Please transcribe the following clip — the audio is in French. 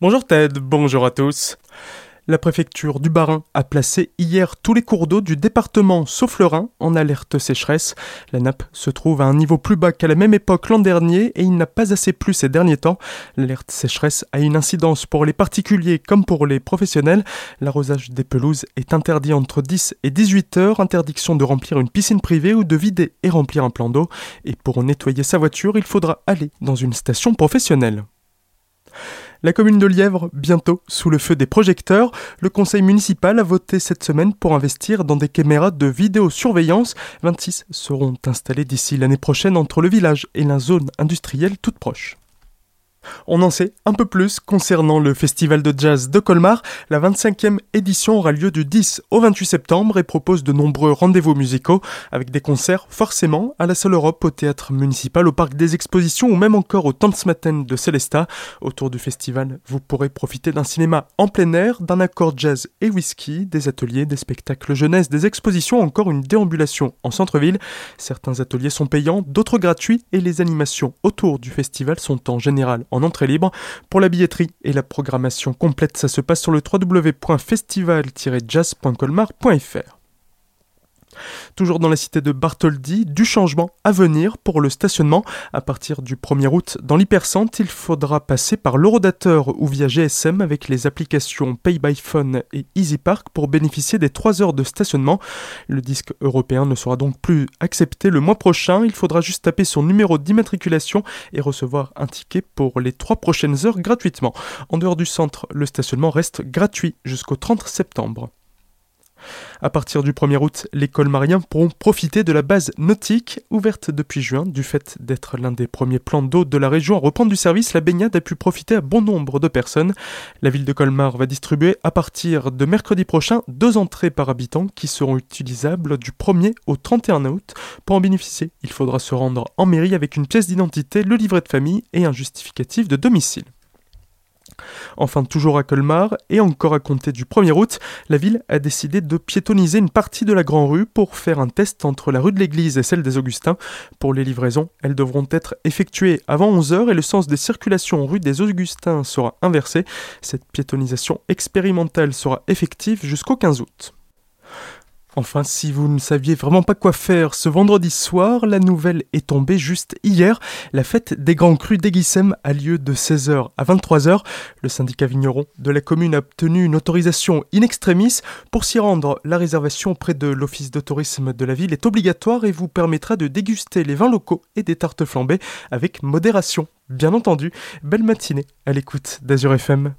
Bonjour Ted, bonjour à tous. La préfecture du Bas-Rhin a placé hier tous les cours d'eau du département sauf le Rhin en alerte sécheresse. La nappe se trouve à un niveau plus bas qu'à la même époque l'an dernier et il n'a pas assez plu ces derniers temps. L'alerte sécheresse a une incidence pour les particuliers comme pour les professionnels. L'arrosage des pelouses est interdit entre 10 et 18 heures, interdiction de remplir une piscine privée ou de vider et remplir un plan d'eau. Et pour nettoyer sa voiture, il faudra aller dans une station professionnelle. La commune de Lièvre, bientôt sous le feu des projecteurs, le conseil municipal a voté cette semaine pour investir dans des caméras de vidéosurveillance. 26 seront installées d'ici l'année prochaine entre le village et la zone industrielle toute proche. On en sait un peu plus concernant le festival de jazz de Colmar. La 25e édition aura lieu du 10 au 28 septembre et propose de nombreux rendez-vous musicaux avec des concerts forcément à la Salle Europe, au théâtre municipal, au parc des expositions ou même encore au Tanzmatten de Célesta. Autour du festival, vous pourrez profiter d'un cinéma en plein air, d'un accord jazz et whisky, des ateliers, des spectacles jeunesse, des expositions, encore une déambulation en centre-ville. Certains ateliers sont payants, d'autres gratuits et les animations autour du festival sont en général en entrée libre. Pour la billetterie et la programmation complète, ça se passe sur le www.festival-jazz.colmar.fr. Toujours dans la cité de Bartholdi, du changement à venir pour le stationnement. À partir du 1er août, dans l'hypercentre, il faudra passer par l'Eurodateur ou via GSM avec les applications Pay by Phone et EasyPark pour bénéficier des 3 heures de stationnement. Le disque européen ne sera donc plus accepté le mois prochain. Il faudra juste taper son numéro d'immatriculation et recevoir un ticket pour les 3 prochaines heures gratuitement. En dehors du centre, le stationnement reste gratuit jusqu'au 30 septembre. À partir du 1er août, les colmariens pourront profiter de la base nautique ouverte depuis juin. Du fait d'être l'un des premiers plans d'eau de la région à reprendre du service, la baignade a pu profiter à bon nombre de personnes. La ville de Colmar va distribuer à partir de mercredi prochain deux entrées par habitant qui seront utilisables du 1er au 31 août. Pour en bénéficier, il faudra se rendre en mairie avec une pièce d'identité, le livret de famille et un justificatif de domicile. Enfin, toujours à Colmar, et encore à compter du 1er août, la ville a décidé de piétoniser une partie de la Grand Rue pour faire un test entre la rue de l'Église et celle des Augustins. Pour les livraisons, elles devront être effectuées avant 11h et le sens des circulations rue des Augustins sera inversé. Cette piétonisation expérimentale sera effective jusqu'au 15 août. Enfin, si vous ne saviez vraiment pas quoi faire ce vendredi soir, la nouvelle est tombée juste hier. La fête des Grands Crus d'Aiguissem a lieu de 16h à 23h. Le syndicat vigneron de la commune a obtenu une autorisation in extremis. Pour s'y rendre, la réservation auprès de l'office de tourisme de la ville est obligatoire et vous permettra de déguster les vins locaux et des tartes flambées avec modération. Bien entendu, belle matinée à l'écoute d'Azur FM.